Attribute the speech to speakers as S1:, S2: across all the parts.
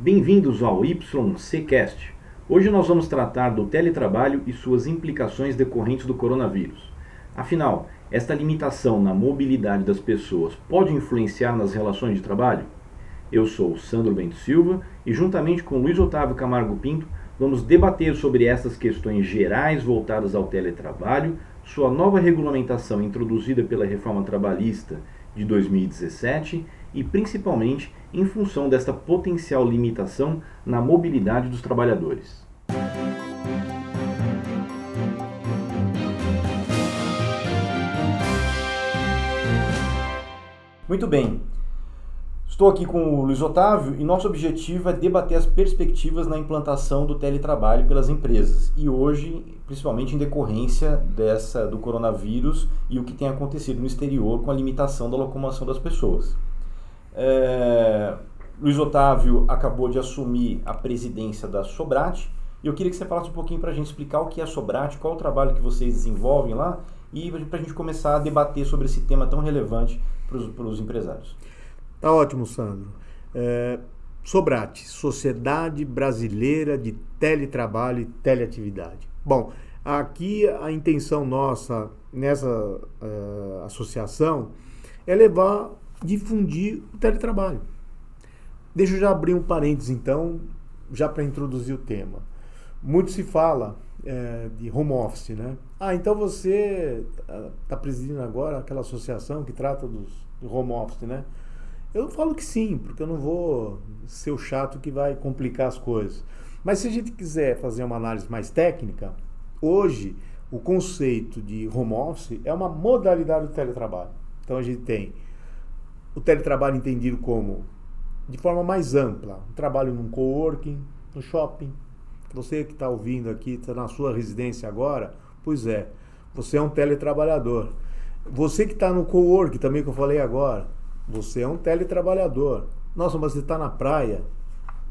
S1: Bem-vindos ao YCCast. Hoje nós vamos tratar do teletrabalho e suas implicações decorrentes do coronavírus. Afinal, esta limitação na mobilidade das pessoas pode influenciar nas relações de trabalho? Eu sou Sandro Bento Silva e, juntamente com Luiz Otávio Camargo Pinto, vamos debater sobre essas questões gerais voltadas ao teletrabalho, sua nova regulamentação introduzida pela reforma trabalhista de 2017 e, principalmente, em função desta potencial limitação na mobilidade dos trabalhadores. Muito bem. Estou aqui com o Luiz Otávio e nosso objetivo é debater as perspectivas na implantação do teletrabalho pelas empresas. E hoje, principalmente em decorrência dessa do coronavírus e o que tem acontecido no exterior com a limitação da locomoção das pessoas. É, Luiz Otávio acabou de assumir a presidência da Sobrate e eu queria que você falasse um pouquinho para a gente explicar o que é a Sobrate, qual o trabalho que vocês desenvolvem lá e para a gente começar a debater sobre esse tema tão relevante para os empresários.
S2: Tá ótimo, Sandro. É, Sobrate, Sociedade Brasileira de Teletrabalho e Teleatividade. Bom, aqui a intenção nossa nessa uh, associação é levar, difundir o teletrabalho. Deixa eu já abrir um parênteses então, já para introduzir o tema. Muito se fala é, de home office, né? Ah, então você está presidindo agora aquela associação que trata dos, do home office, né? Eu falo que sim, porque eu não vou ser o chato que vai complicar as coisas. Mas se a gente quiser fazer uma análise mais técnica, hoje o conceito de home office é uma modalidade do teletrabalho. Então a gente tem o teletrabalho entendido como de forma mais ampla, um trabalho num coworking, no shopping. Você que está ouvindo aqui, está na sua residência agora, pois é, você é um teletrabalhador. Você que está no coworking também que eu falei agora, você é um teletrabalhador. Nossa, mas você está na praia,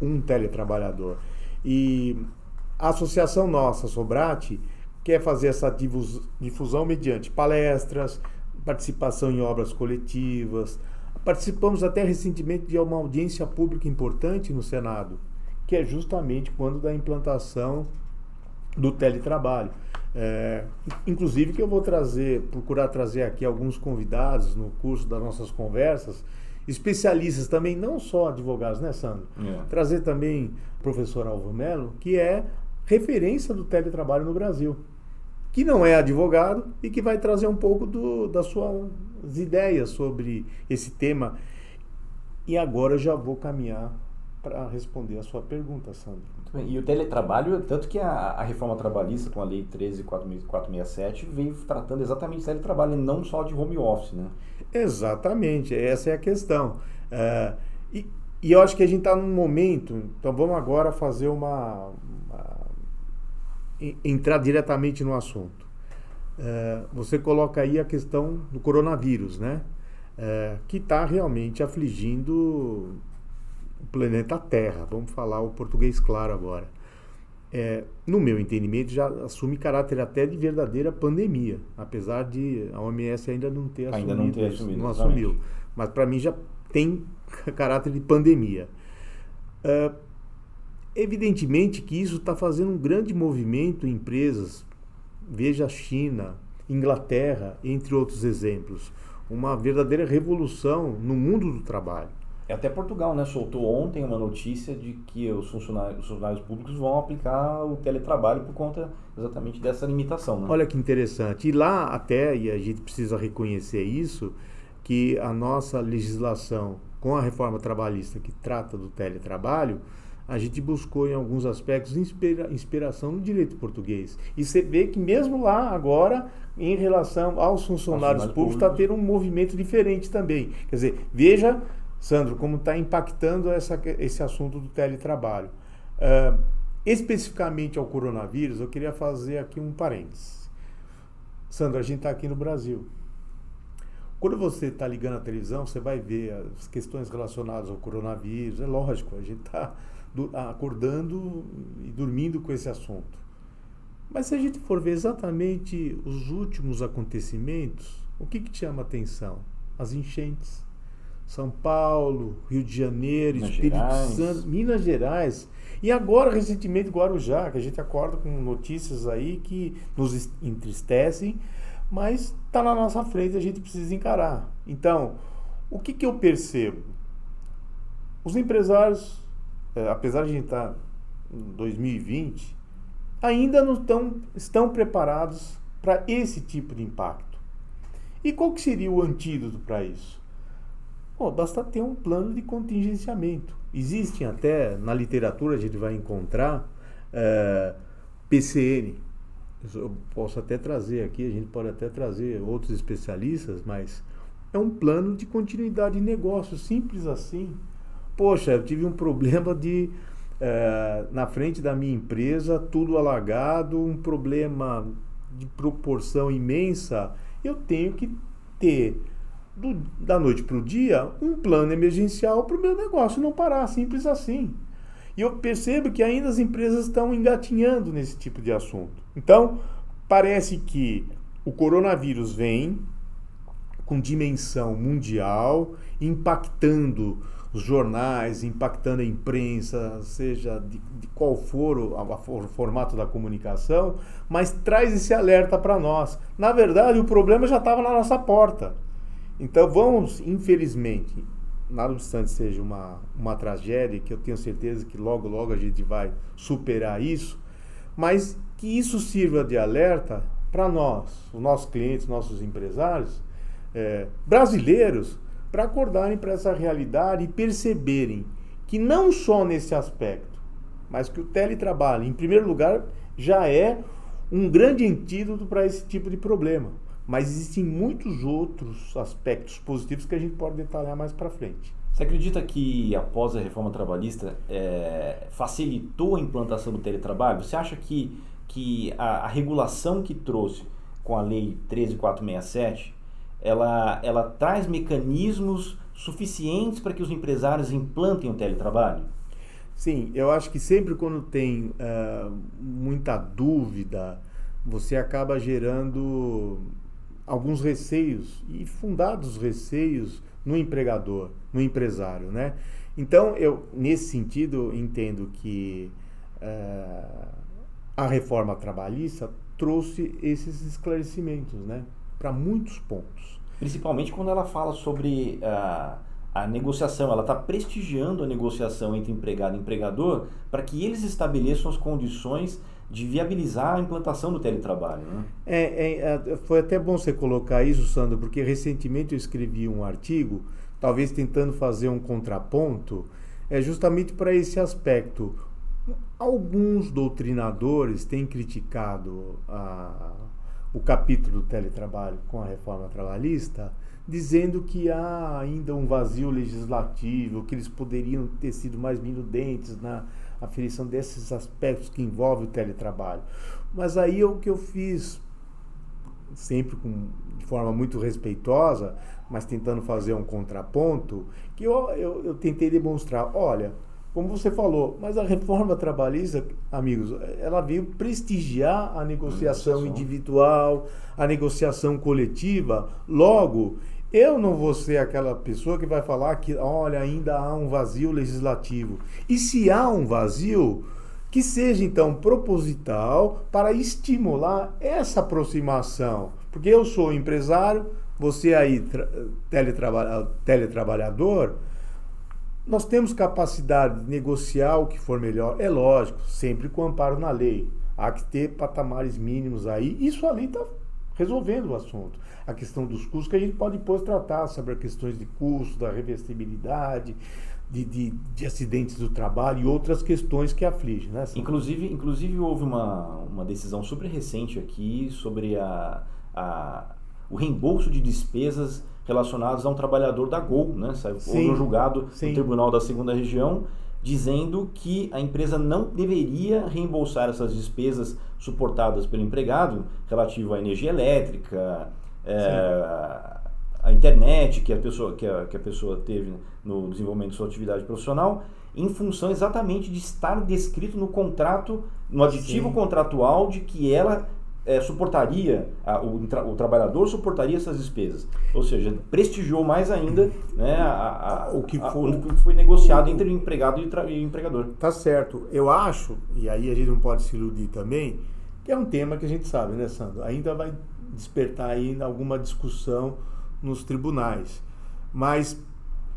S2: um teletrabalhador. E a associação nossa, Sobrate, quer fazer essa difusão mediante palestras, participação em obras coletivas. Participamos até recentemente de uma audiência pública importante no Senado, que é justamente quando da implantação do teletrabalho. É, inclusive que eu vou trazer, procurar trazer aqui alguns convidados no curso das nossas conversas, especialistas também, não só advogados, né, Sandro? É. Trazer também o professor Alvo Melo, que é referência do teletrabalho no Brasil, que não é advogado e que vai trazer um pouco do, das suas ideias sobre esse tema. E agora eu já vou caminhar para responder a sua pergunta, Sandro.
S1: E o teletrabalho, tanto que a, a, reforma trabalhista com a lei 13467 veio tratando exatamente de teletrabalho, e não só de home office, né?
S2: Exatamente, essa é a questão. É, e, e, eu acho que a gente está num momento, então vamos agora fazer uma entrar diretamente no assunto. É, você coloca aí a questão do coronavírus, né? É, que está realmente afligindo o planeta Terra. Vamos falar o português claro agora. É, no meu entendimento, já assume caráter até de verdadeira pandemia, apesar de a OMS ainda não ter
S1: ainda assumido, não, ter assumido,
S2: não assumiu. Mas para mim já tem caráter de pandemia. É, evidentemente que isso está fazendo um grande movimento em empresas, veja a China, Inglaterra, entre outros exemplos, uma verdadeira revolução no mundo do trabalho.
S1: Até Portugal, né? Soltou ontem uma notícia de que os funcionários, os funcionários públicos vão aplicar o teletrabalho por conta exatamente dessa limitação. Né?
S2: Olha que interessante. E lá até, e a gente precisa reconhecer isso, que a nossa legislação com a reforma trabalhista que trata do teletrabalho, a gente buscou em alguns aspectos inspira, inspiração no direito português. E você vê que mesmo lá agora, em relação aos funcionários públicos, está tendo um movimento diferente também. Quer dizer, veja Sandro, como está impactando essa, esse assunto do teletrabalho. Uh, especificamente ao coronavírus, eu queria fazer aqui um parênteses. Sandro, a gente está aqui no Brasil. Quando você está ligando a televisão, você vai ver as questões relacionadas ao coronavírus. É lógico, a gente está acordando e dormindo com esse assunto. Mas se a gente for ver exatamente os últimos acontecimentos, o que, que chama atenção? As enchentes São Paulo, Rio de Janeiro,
S1: Minas
S2: Espírito
S1: Gerais.
S2: Santo, Minas Gerais. E agora, recentemente, Guarujá, que a gente acorda com notícias aí que nos entristecem, mas está na nossa frente e a gente precisa encarar. Então, o que, que eu percebo? Os empresários, eh, apesar de a gente estar em 2020, ainda não tão, estão preparados para esse tipo de impacto. E qual que seria o antídoto para isso? Basta ter um plano de contingenciamento. Existem até, na literatura a gente vai encontrar eh, PCN. Eu posso até trazer aqui, a gente pode até trazer outros especialistas, mas é um plano de continuidade de negócio, simples assim. Poxa, eu tive um problema de eh, na frente da minha empresa, tudo alagado, um problema de proporção imensa. Eu tenho que ter do- da noite para o dia um plano emergencial para o meu negócio não parar, simples assim. E eu percebo que ainda as empresas estão engatinhando nesse tipo de assunto. Então, parece que o coronavírus vem com dimensão mundial, impactando os jornais, impactando a imprensa, seja de, de qual for o, a- o formato da comunicação, mas traz esse alerta para nós. Na verdade, o problema já estava na nossa porta. Então vamos, infelizmente, nada obstante seja uma, uma tragédia, que eu tenho certeza que logo, logo a gente vai superar isso, mas que isso sirva de alerta para nós, os nossos clientes, nossos empresários, eh, brasileiros, para acordarem para essa realidade e perceberem que não só nesse aspecto, mas que o teletrabalho, em primeiro lugar, já é um grande antídoto para esse tipo de problema. Mas existem muitos outros aspectos positivos que a gente pode detalhar mais para frente.
S1: Você acredita que após a reforma trabalhista é, facilitou a implantação do teletrabalho? Você acha que, que a, a regulação que trouxe com a lei 13467 ela, ela traz mecanismos suficientes para que os empresários implantem o teletrabalho?
S2: Sim, eu acho que sempre quando tem ah, muita dúvida, você acaba gerando alguns receios e fundados receios no empregador, no empresário, né? Então, eu nesse sentido entendo que ah, a reforma trabalhista trouxe esses esclarecimentos, né? Para muitos pontos.
S1: Principalmente quando ela fala sobre a, a negociação, ela está prestigiando a negociação entre empregado e empregador para que eles estabeleçam as condições de viabilizar a implantação do teletrabalho. Né?
S2: É, é, é, foi até bom você colocar isso, Sandro, porque recentemente eu escrevi um artigo, talvez tentando fazer um contraponto, é justamente para esse aspecto. Alguns doutrinadores têm criticado a, o capítulo do teletrabalho com a reforma trabalhista, dizendo que há ainda um vazio legislativo, que eles poderiam ter sido mais minudentes na aferição desses aspectos que envolvem o teletrabalho. Mas aí é o que eu fiz, sempre com, de forma muito respeitosa, mas tentando fazer um contraponto, que eu, eu, eu tentei demonstrar, olha, como você falou, mas a reforma trabalhista, amigos, ela veio prestigiar a negociação individual, a negociação coletiva. Logo, eu não vou ser aquela pessoa que vai falar que, olha, ainda há um vazio legislativo. E se há um vazio, que seja então proposital para estimular essa aproximação. Porque eu sou empresário, você aí teletrabalha, teletrabalhador, nós temos capacidade de negociar o que for melhor, é lógico, sempre com amparo na lei. Há que ter patamares mínimos aí. Isso a lei está resolvendo o assunto. A questão dos custos, que a gente pode depois tratar sobre questões de custo, da revestibilidade, de, de, de, acidentes do trabalho e outras questões que afligem. Né,
S1: inclusive, inclusive, houve uma, uma decisão super recente aqui sobre a, a, o reembolso de despesas relacionadas a um trabalhador da Gol, né? Houve um julgado
S2: sim.
S1: no Tribunal da Segunda Região dizendo que a empresa não deveria reembolsar essas despesas suportadas pelo empregado relativo à energia elétrica, é, a internet que a pessoa que a, que a pessoa teve no desenvolvimento de sua atividade profissional, em função exatamente de estar descrito no contrato, no aditivo
S2: Sim.
S1: contratual de que ela é, suportaria, a, o, o, trabalhador suportaria essas despesas. Ou seja, prestigiou mais ainda né, a, a, o, que foi, o que foi negociado entre o empregado e o empregador.
S2: Tá certo. Eu acho, e aí a gente não pode se iludir também, que é um tema que a gente sabe, né, Sandro? Ainda vai despertar ainda alguma discussão nos tribunais. Mas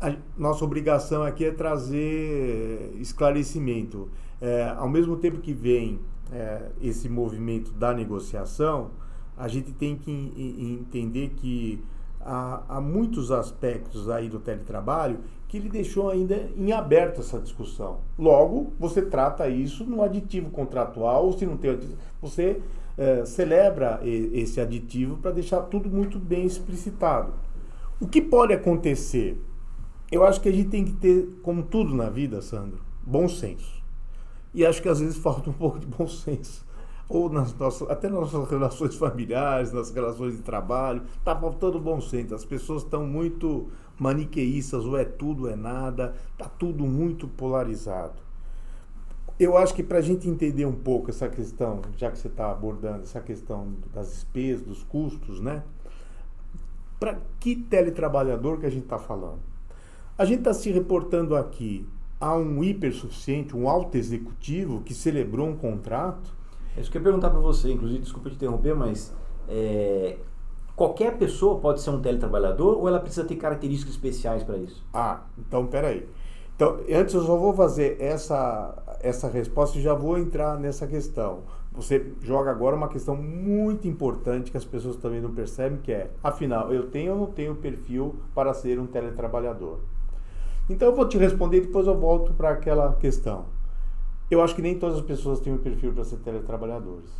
S2: a nossa obrigação aqui é trazer esclarecimento. É, ao mesmo tempo que vem é, esse movimento da negociação, a gente tem que entender que há, há, muitos aspectos aí do teletrabalho que ele deixou ainda em aberto essa discussão. Logo, você trata isso no aditivo contratual, ou se não tem aditivo, você é, celebra esse aditivo para deixar tudo muito bem explicitado. O que pode acontecer? Eu acho que a gente tem que ter, como tudo na vida, Sandro, bom senso. E acho que às vezes falta um pouco de bom senso. Ou nas nossas, até nas nossas relações familiares, nas relações de trabalho, está faltando bom senso. As pessoas estão muito maniqueístas, ou é tudo ou é nada, está tudo muito polarizado. Eu acho que para a gente entender um pouco essa questão, já que você está abordando essa questão das despesas, dos custos, né? Para que teletrabalhador que a gente está falando? A gente está se reportando aqui há um hipersuficiente, um alto executivo que celebrou um contrato?
S1: É isso que eu ia perguntar para você, inclusive, desculpa te interromper, mas é, qualquer pessoa pode ser um teletrabalhador ou ela precisa ter características especiais para isso?
S2: Ah, então peraí. Então, antes eu só vou fazer essa, essa resposta e já vou entrar nessa questão. Você joga agora uma questão muito importante que as pessoas também não percebem, que é, afinal, eu tenho ou não tenho perfil para ser um teletrabalhador? Então eu vou te responder e depois eu volto para aquela questão. Eu acho que nem todas as pessoas têm um perfil para ser teletrabalhadores.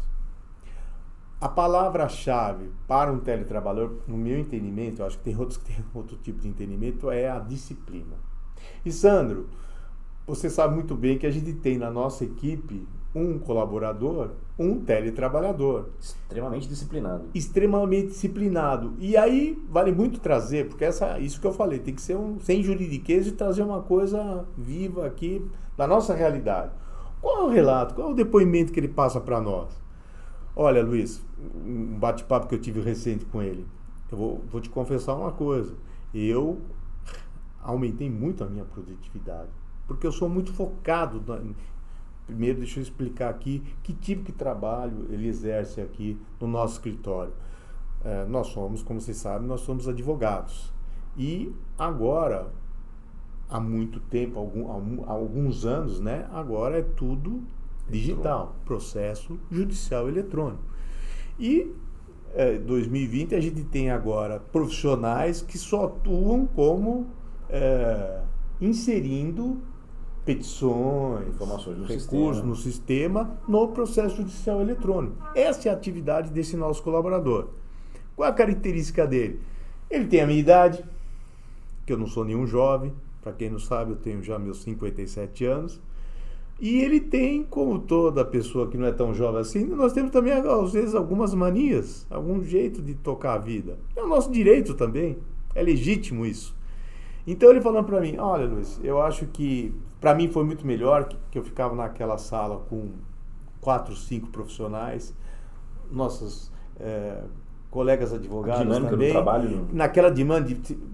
S2: A palavra-chave para um teletrabalhador, no meu entendimento, eu acho que tem outros que têm outro tipo de entendimento, é a disciplina. E Sandro, você sabe muito bem que a gente tem na nossa equipe um colaborador, um teletrabalhador.
S1: Extremamente disciplinado.
S2: Extremamente disciplinado. E aí vale muito trazer, porque essa, isso que eu falei, tem que ser um, sem juridiquês e trazer uma coisa viva aqui da nossa realidade. Qual é o relato, qual é o depoimento que ele passa para nós? Olha, Luiz, um bate-papo que eu tive recente com ele. Eu vou, vou te confessar uma coisa. Eu aumentei muito a minha produtividade porque eu sou muito focado Primeiro, deixa eu explicar aqui que tipo de trabalho ele exerce aqui no nosso escritório. É, nós somos, como vocês sabem, nós somos advogados. E agora, há muito tempo, algum, há alguns anos, né? Agora é tudo digital, processo judicial eletrônico. E é, 2020 a gente tem agora profissionais que só atuam como é, inserindo petições, informações no recursos sistema. no sistema no processo judicial eletrônico. Essa é a atividade desse nosso colaborador. Qual a característica dele? Ele tem a minha idade, que eu não sou nenhum jovem, para quem não sabe, eu tenho já meus 57 anos. E ele tem, como toda pessoa que não é tão jovem assim, nós temos também, às vezes, algumas manias, algum jeito de tocar a vida. É o nosso direito também, é legítimo isso. Então ele falando para mim, olha Luiz, eu acho que para mim foi muito melhor que, que, eu ficava naquela sala com quatro, cinco profissionais, nossos é, colegas advogados também,
S1: trabalho,
S2: naquela demanda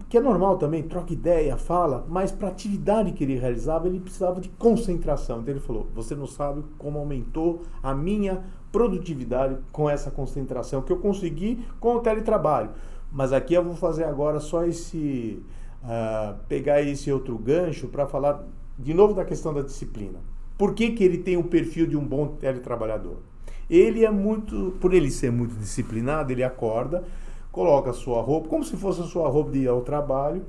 S2: que é normal também, troca ideia, fala, mas para a atividade que ele realizava ele precisava de concentração. Então ele falou, você não sabe como aumentou a minha produtividade com essa concentração que eu consegui com o teletrabalho. Mas aqui eu vou fazer agora só esse uh, pegar esse outro gancho para falar de novo da questão da disciplina. Por que, que ele tem o perfil de um bom teletrabalhador? Ele é muito, por ele ser muito disciplinado, ele acorda, coloca a sua roupa, como se fosse a sua roupa de ir ao trabalho,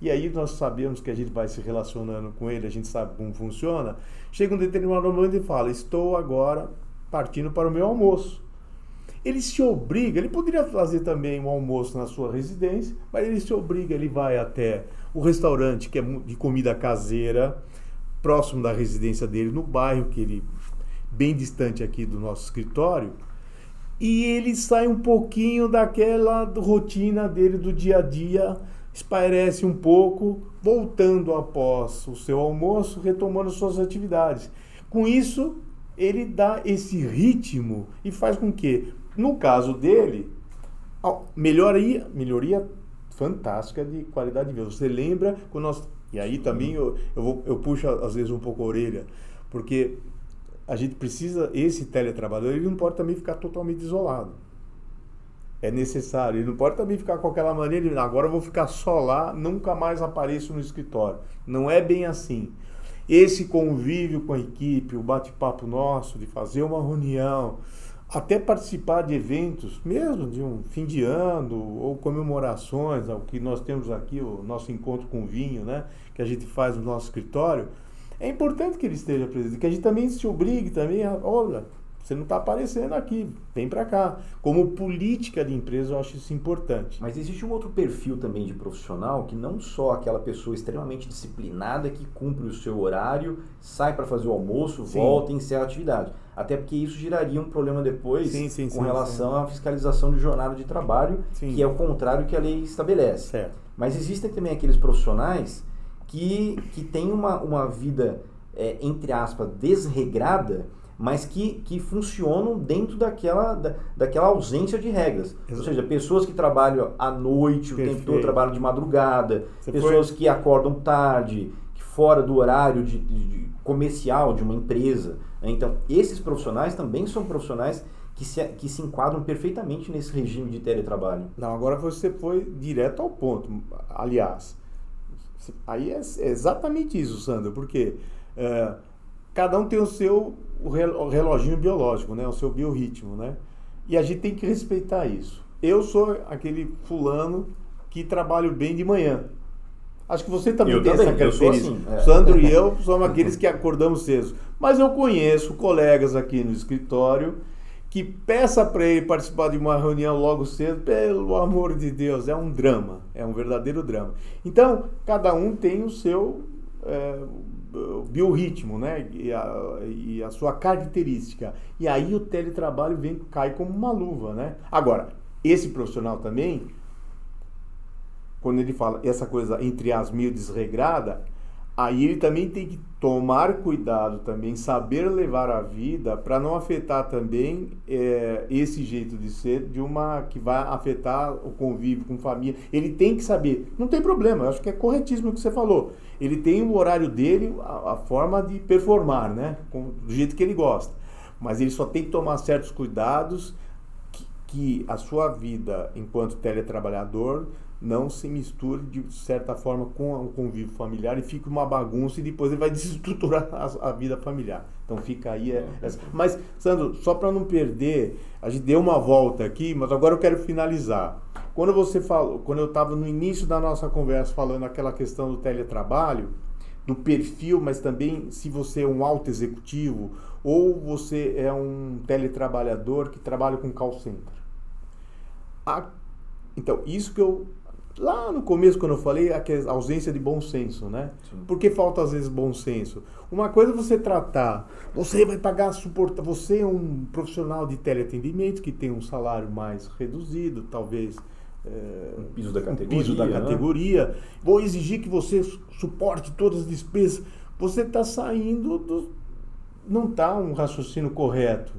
S2: e aí nós sabemos que a gente vai se relacionando com ele, a gente sabe como funciona. Chega um determinado momento e fala: Estou agora partindo para o meu almoço ele se obriga, ele poderia fazer também um almoço na sua residência, mas ele se obriga, ele vai até o restaurante que é de comida caseira, próximo da residência dele, no bairro que ele bem distante aqui do nosso escritório, e ele sai um pouquinho daquela rotina dele do dia a dia, espairece um pouco, voltando após o seu almoço, retomando suas atividades. Com isso, ele dá esse ritmo e faz com que no caso dele, melhoria, melhoria fantástica de qualidade de vida. Você lembra quando nós. E aí também eu, eu, vou, eu puxo às vezes um pouco a orelha, porque a gente precisa, esse teletrabalhador, ele não pode também ficar totalmente isolado. É necessário. Ele não pode também ficar com aquela maneira, agora eu vou ficar só lá, nunca mais apareço no escritório. Não é bem assim. Esse convívio com a equipe, o bate-papo nosso, de fazer uma reunião, até participar de eventos, mesmo de um fim de ano ou comemorações, o que nós temos aqui, o nosso encontro com vinho, né, que a gente faz no nosso escritório, é importante que ele esteja presente, que a gente também se obrigue também a, olha, você não está aparecendo aqui, vem para cá. Como política de empresa, eu acho isso importante.
S1: Mas existe um outro perfil também de profissional que não só aquela pessoa extremamente disciplinada que cumpre o seu horário, sai para fazer o almoço, sim. volta e encerra a atividade. Até porque isso geraria um problema depois sim, sim, com relação à fiscalização de jornada de trabalho, que é o contrário que a lei estabelece.
S2: Certo.
S1: Mas existem também aqueles profissionais que, que têm uma, uma vida, é, entre aspas, desregrada mas que, que funcionam dentro daquela, da, daquela ausência de regras. Exato. Ou seja, pessoas que trabalham à noite, Perfeito. o tempo todo trabalham de madrugada, Você pessoas foi... que acordam tarde, que fora do horário de, de, de comercial de uma empresa. Né? Então, esses profissionais também são profissionais que se, que se enquadram perfeitamente nesse regime de teletrabalho.
S2: Não, agora você foi direto ao ponto. Aliás, aí é, é exatamente isso, Sandro, porque é, cada um tem o seu o reloginho biológico, né? O seu biorritmo, né? E a gente tem que respeitar isso. Eu sou aquele fulano que trabalho bem de manhã. Acho que você também eu tem também, essa característica. Assim, é. Sandro e eu somos aqueles que acordamos cedo. Mas eu conheço colegas aqui no escritório que peça para ele participar de uma reunião logo cedo, pelo amor de Deus, é um drama, é um verdadeiro drama. Então, cada um tem o seu é, biorritmo, né? E a, e a sua característica. E aí o teletrabalho vem, cai como uma luva, né? Agora, esse profissional também, quando ele fala essa coisa entre as meio desregrada, aí ele também tem que tomar cuidado também, saber levar a vida para não afetar também é, esse jeito de ser de uma que vai afetar o convívio com família. Ele tem que saber, não tem problema, acho que é corretíssimo o que você falou. Ele tem o horário dele, a, a forma de performar, né, com, do jeito que ele gosta. Mas ele só tem que tomar certos cuidados que, a sua vida enquanto teletrabalhador não se misture de certa forma com o convívio familiar e fique uma bagunça e depois ele vai desestruturar a, a vida familiar. Então fica aí. É, é, mas, Sandro, só para não perder, a gente deu uma volta aqui, mas agora eu quero finalizar. Quando você falou, quando eu estava no início da nossa conversa falando aquela questão do teletrabalho, do perfil, mas também se você é um alto executivo ou você é um teletrabalhador que trabalha com call center. A, então, isso que eu Lá no começo, quando eu falei, a ausência de bom senso, né? Sim. Por que falta às vezes bom senso? Uma coisa é você tratar, você vai pagar suportar, você é um profissional de teleatendimento que tem um salário mais reduzido, talvez
S1: é, um piso da categoria.
S2: Um piso da né? categoria. Né? Vou exigir que você suporte todas as despesas. Você está saindo do. Não está um raciocínio correto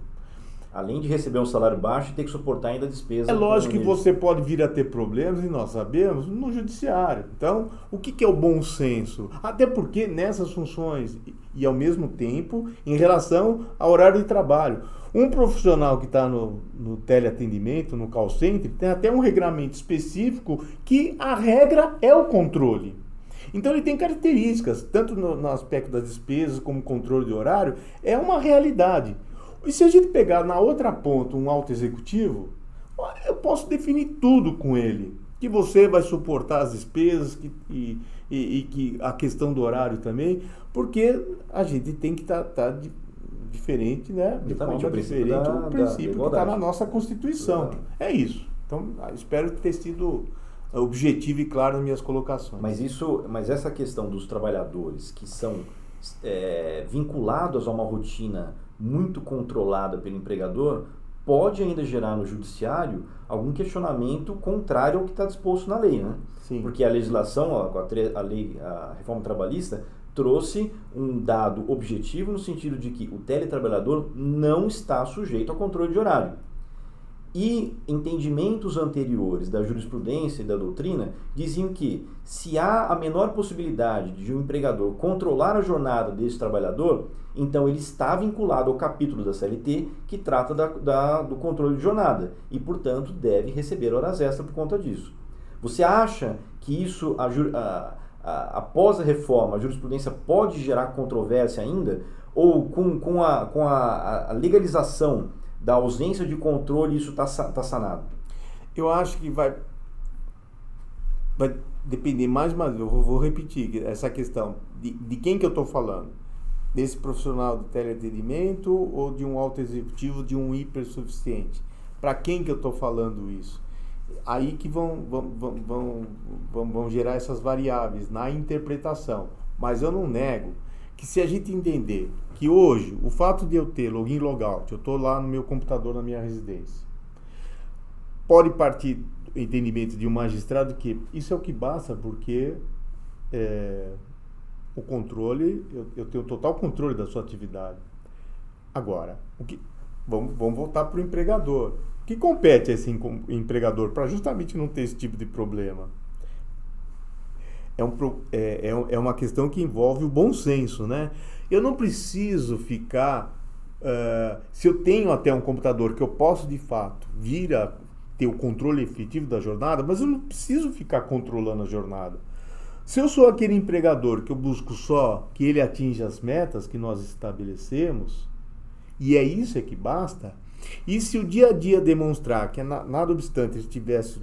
S1: além de receber um salário baixo, ter que suportar ainda despesas.
S2: É lógico que você pode vir a ter problemas, e nós sabemos, no judiciário. Então, o que, que é o bom senso? Até porque nessas funções, e ao mesmo tempo, em relação ao horário de trabalho. Um profissional que está no, no teleatendimento, no call center, tem até um regramento específico que a regra é o controle. Então ele tem características, tanto no, no aspecto das despesas como controle de horário, é uma realidade. E se a gente pegar na outra ponta um alto executivo, eu posso definir tudo com ele. Que você vai suportar as despesas que, e, e, e que a questão do horário também, porque a gente tem que estar tá, tá diferente, né?
S1: De forma diferente da,
S2: o princípio que está na nossa Constituição. É isso. Então, ah, espero ter sido objetivo e claro nas minhas colocações.
S1: Mas isso, mas essa questão dos trabalhadores que são é, vinculados a uma rotina muito controlada pelo empregador, pode ainda gerar no judiciário algum questionamento contrário ao que está disposto na lei, né?
S2: Sim.
S1: Porque a legislação, a, a lei, a reforma trabalhista trouxe um dado objetivo no sentido de que o teletrabalhador não está sujeito ao controle de horário. E entendimentos anteriores da jurisprudência e da doutrina diziam que se há a menor possibilidade de um empregador controlar a jornada desse trabalhador, então ele está vinculado ao capítulo da CLT que trata da, da, do controle de jornada e, portanto, deve receber horas extras por conta disso. Você acha que isso, a, a, a, após a reforma, a jurisprudência pode gerar controvérsia ainda? Ou com, com, a, com a, a legalização da ausência de controle, isso está tá sanado?
S2: Eu acho que vai, vai depender mais uma vez, eu vou repetir essa questão, de, de quem que eu estou falando? Desse profissional do teleatendimento ou de um alto executivo, de um hipersuficiente? Para quem que eu estou falando isso? Aí que vão, vão, vão, vão, vão gerar essas variáveis na interpretação. Mas eu não nego que se a gente entender que hoje o fato de eu ter login logout, eu estou lá no meu computador na minha residência, pode partir do entendimento de um magistrado que isso é o que basta porque é, o controle, eu, eu, tenho total controle da sua atividade. Agora, o que, vamos, vamos voltar para o empregador. O que compete a esse empregador para justamente não ter esse tipo de problema? É, um, é, é, é uma questão que envolve o bom senso, né? Eu não preciso ficar. Uh, se eu tenho até um computador que eu posso de fato vir a ter o controle efetivo da jornada, mas eu não preciso ficar controlando a jornada. Se eu sou aquele empregador que eu busco só que ele atinja as metas que nós estabelecemos, e é isso é que basta, e se o dia a dia demonstrar que nada obstante ele tivesse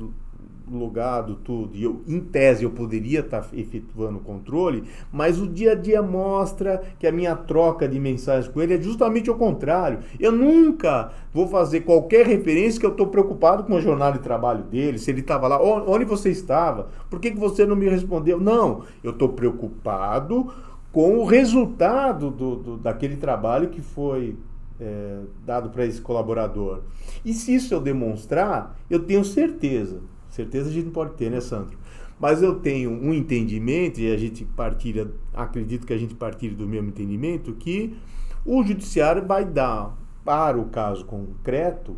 S2: logado tudo, e eu, em tese eu poderia estar tá efetuando o controle, mas o dia a dia mostra que a minha troca de mensagens com ele é justamente o contrário. Eu nunca vou fazer qualquer referência que eu estou preocupado com a jornada de trabalho dele, se ele estava lá, onde você estava, por que, que você não me respondeu? Não, eu estou preocupado com o resultado do, do, daquele trabalho que foi é, dado para esse colaborador. E se isso eu demonstrar, eu tenho certeza Certeza a gente não pode ter, né, Sandro? Mas eu tenho um entendimento, e a gente partilha, acredito que a gente partilha do mesmo entendimento, que o judiciário vai dar, para o caso concreto,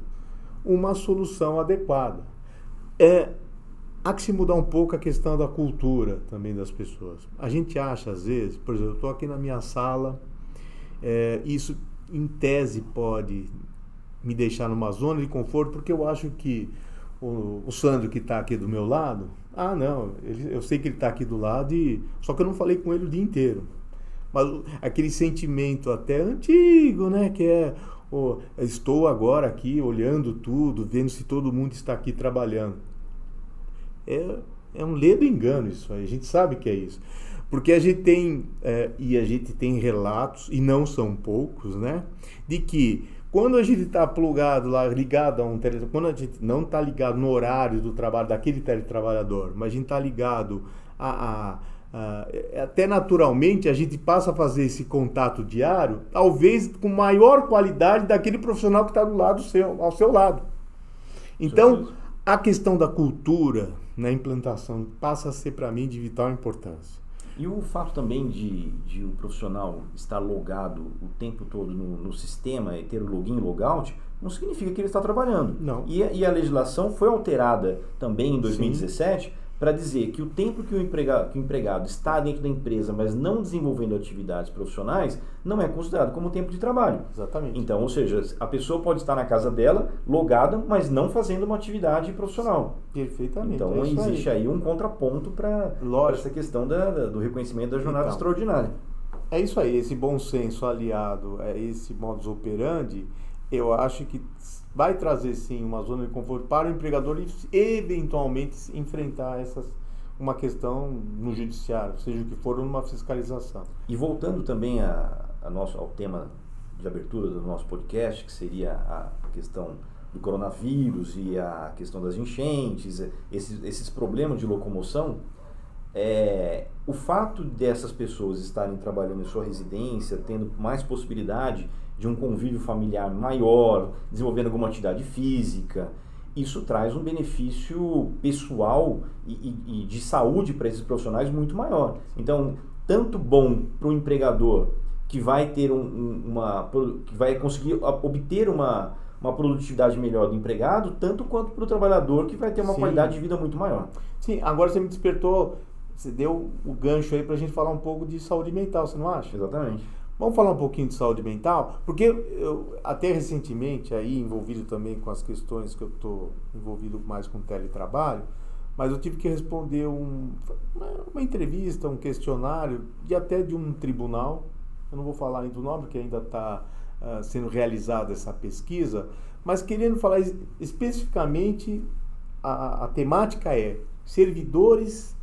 S2: uma solução adequada. É, há que se mudar um pouco a questão da cultura também das pessoas. A gente acha, às vezes, por exemplo, eu estou aqui na minha sala, é, isso em tese pode me deixar numa zona de conforto, porque eu acho que o, o Sandro que está aqui do meu lado, ah não, ele, eu sei que ele está aqui do lado e só que eu não falei com ele o dia inteiro. Mas aquele sentimento até antigo, né, que é oh, estou agora aqui olhando tudo, vendo se todo mundo está aqui trabalhando. É, é um ledo engano isso aí, a gente sabe que é isso. Porque a gente tem, é, e a gente tem relatos, e não são poucos, né, de que quando a gente está plugado lá, ligado a um teletrabalhador, quando a gente não está ligado no horário do trabalho daquele teletrabalhador, mas a gente está ligado a, a, a, Até naturalmente a gente passa a fazer esse contato diário, talvez com maior qualidade daquele profissional que está do lado seu, ao seu lado. Então, a questão da cultura na implantação passa a ser para mim de vital importância.
S1: E o fato também de, de o profissional estar logado o tempo todo no, no sistema e ter o login e logout, não significa que ele está trabalhando.
S2: Não.
S1: E, e a legislação foi alterada também em 2017 Sim para dizer que o tempo que o, empregado, que o empregado está dentro da empresa, mas não desenvolvendo atividades profissionais, não é considerado como tempo de trabalho.
S2: Exatamente.
S1: Então, ou seja, a pessoa pode estar na casa dela, logada, mas não fazendo uma atividade profissional.
S2: Perfeitamente.
S1: Então, é existe aí. aí. um contraponto para essa questão da, da, do reconhecimento da jornada então, extraordinária.
S2: É isso aí, esse bom senso aliado a esse modus operandi, eu acho que vai trazer sim uma zona de conforto para o empregador e eventualmente enfrentar essas uma questão no judiciário, seja o que for, numa fiscalização.
S1: E voltando também a, a nosso, ao tema de abertura do nosso podcast, que seria a questão do coronavírus e a questão das enchentes, esses, esses problemas de locomoção, é, o fato dessas pessoas estarem trabalhando em sua residência, tendo mais possibilidade de um convívio familiar maior, desenvolvendo alguma atividade física, isso traz um benefício pessoal e, e, e de saúde para esses profissionais muito maior. Então, tanto bom para o empregador que vai ter um, uma que vai conseguir obter uma uma produtividade melhor do empregado, tanto quanto para o trabalhador que vai ter uma Sim. qualidade de vida muito maior.
S2: Sim, agora você me despertou, você deu o gancho aí para a gente falar um pouco de saúde mental, você não acha?
S1: Exatamente.
S2: Vamos falar um pouquinho de saúde mental, porque eu até recentemente aí envolvido também com as questões que eu estou envolvido mais com teletrabalho, mas eu tive que responder um, uma entrevista, um questionário, e até de um tribunal. Eu não vou falar ainda o nome, porque ainda está uh, ah, sendo realizada essa pesquisa, mas querendo falar especificamente, a, a temática é servidores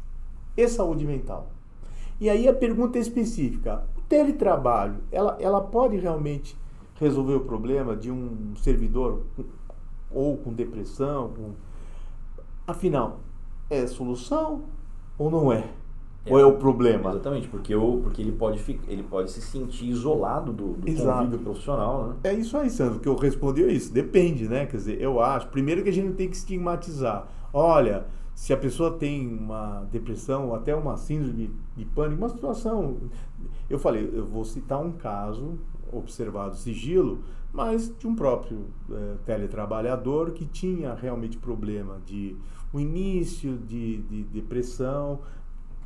S2: e saúde mental. E aí a pergunta é específica: teletrabalho, ela, ela pode realmente resolver o problema de um servidor ou com depressão? Com... Afinal, é solução ou não é? É, ou é o problema?
S1: Exatamente, porque, eu, porque ele, pode, ele pode se sentir isolado do, do convívio profissional, né?
S2: É isso aí, Sandro, que eu respondi é isso. Depende, né? Quer dizer, eu acho, primeiro que a gente não tem que estigmatizar. Olha, se a pessoa tem uma depressão ou até uma síndrome de pânico, uma situação... Eu falei, eu vou citar um caso observado sigilo, mas de um próprio é, teletrabalhador que tinha realmente problema de o início de, de depressão,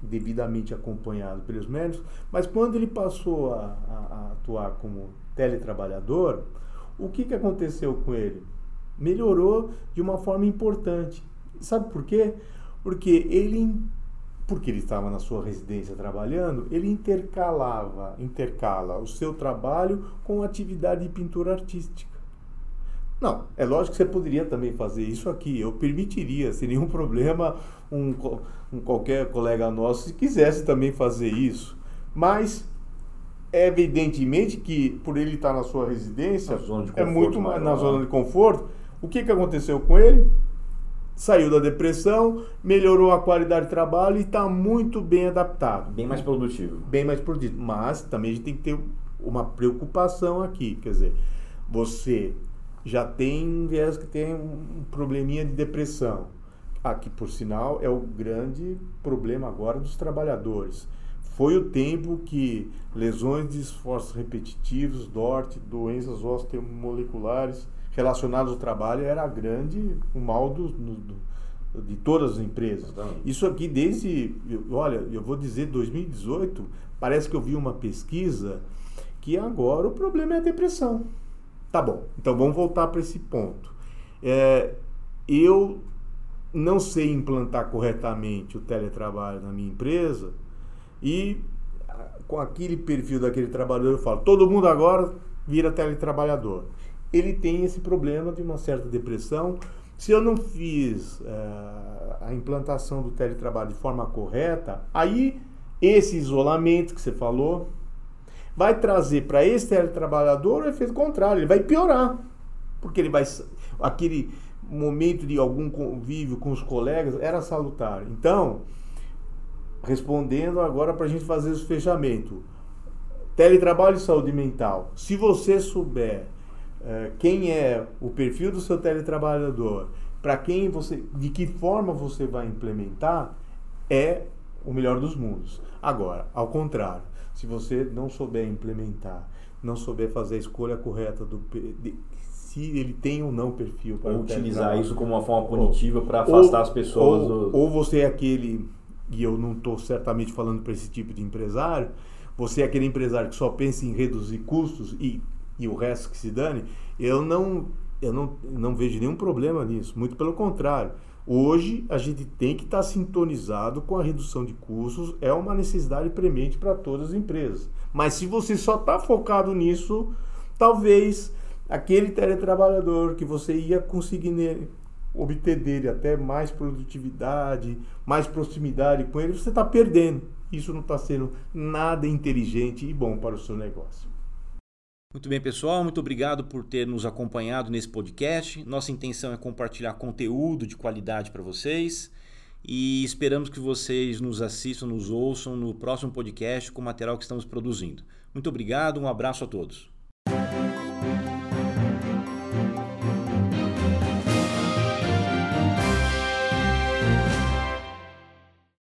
S2: devidamente acompanhado pelos médicos, mas quando ele passou a, a, a atuar como teletrabalhador, o que, que aconteceu com ele? Melhorou de uma forma importante. Sabe por quê? Porque ele, porque ele estava na sua residência trabalhando, ele intercalava, intercala o seu trabalho com atividade de pintura artística. Não, é lógico que você poderia também fazer isso aqui. Eu permitiria, sem nenhum problema, um, um qualquer colega nosso se quisesse também fazer isso. Mas evidentemente que por ele estar na sua residência, é muito mais na zona de conforto. O que, que aconteceu com ele? Saiu da depressão, melhorou a qualidade de trabalho e está muito bem adaptado.
S1: Bem mais produtivo.
S2: Bem mais produtivo. Mas também a gente tem que ter uma preocupação aqui. Quer dizer, você já tem um viés que tem um probleminha de depressão. Aqui, por sinal, é o grande problema agora dos trabalhadores. Foi o tempo que lesões de esforços repetitivos, DORT, doenças osteomoleculares relacionadas ao trabalho era grande, o mal do, do, de todas as empresas. Isso aqui desde, olha, eu vou dizer 2018, parece que eu vi uma pesquisa que agora o problema é a depressão. Tá bom, então vamos voltar para esse ponto. É, eu não sei implantar corretamente o teletrabalho na minha empresa e com aquele perfil daquele trabalhador eu falo, todo mundo agora vira teletrabalhador. Ele tem esse problema de uma certa depressão. Se eu não fiz uh, a implantação do teletrabalho de forma correta, aí esse isolamento que você falou, vai trazer para esse teletrabalhador o efeito contrário, ele vai piorar. Porque ele vai. Aquele momento de algum convívio com os colegas era salutar. Então, respondendo agora para a gente fazer o fechamento. Teletrabalho e saúde mental. Se você souber quem é o perfil do seu teletrabalhador, para quem você, de que forma você vai implementar, é o melhor dos mundos. Agora, ao contrário, se você não souber implementar, não souber fazer a escolha correta do de, se ele tem ou não perfil
S1: para ou utilizar isso como uma forma punitiva para afastar ou, as pessoas
S2: ou, do... ou você é aquele e eu não estou certamente falando para esse tipo de empresário você é aquele empresário que só pensa em reduzir custos e, e o resto que se dane eu não eu não, não vejo nenhum problema nisso muito pelo contrário Hoje a gente tem que estar sintonizado com a redução de custos, é uma necessidade premente para todas as empresas. Mas se você só está focado nisso, talvez aquele teletrabalhador que você ia conseguir obter dele até mais produtividade, mais proximidade com ele, você está perdendo. Isso não está sendo nada inteligente e bom para o seu negócio.
S1: Muito bem, pessoal, muito obrigado por ter nos acompanhado nesse podcast. Nossa intenção é compartilhar conteúdo de qualidade para vocês e esperamos que vocês nos assistam, nos ouçam no próximo podcast com o material que estamos produzindo. Muito obrigado, um abraço a todos.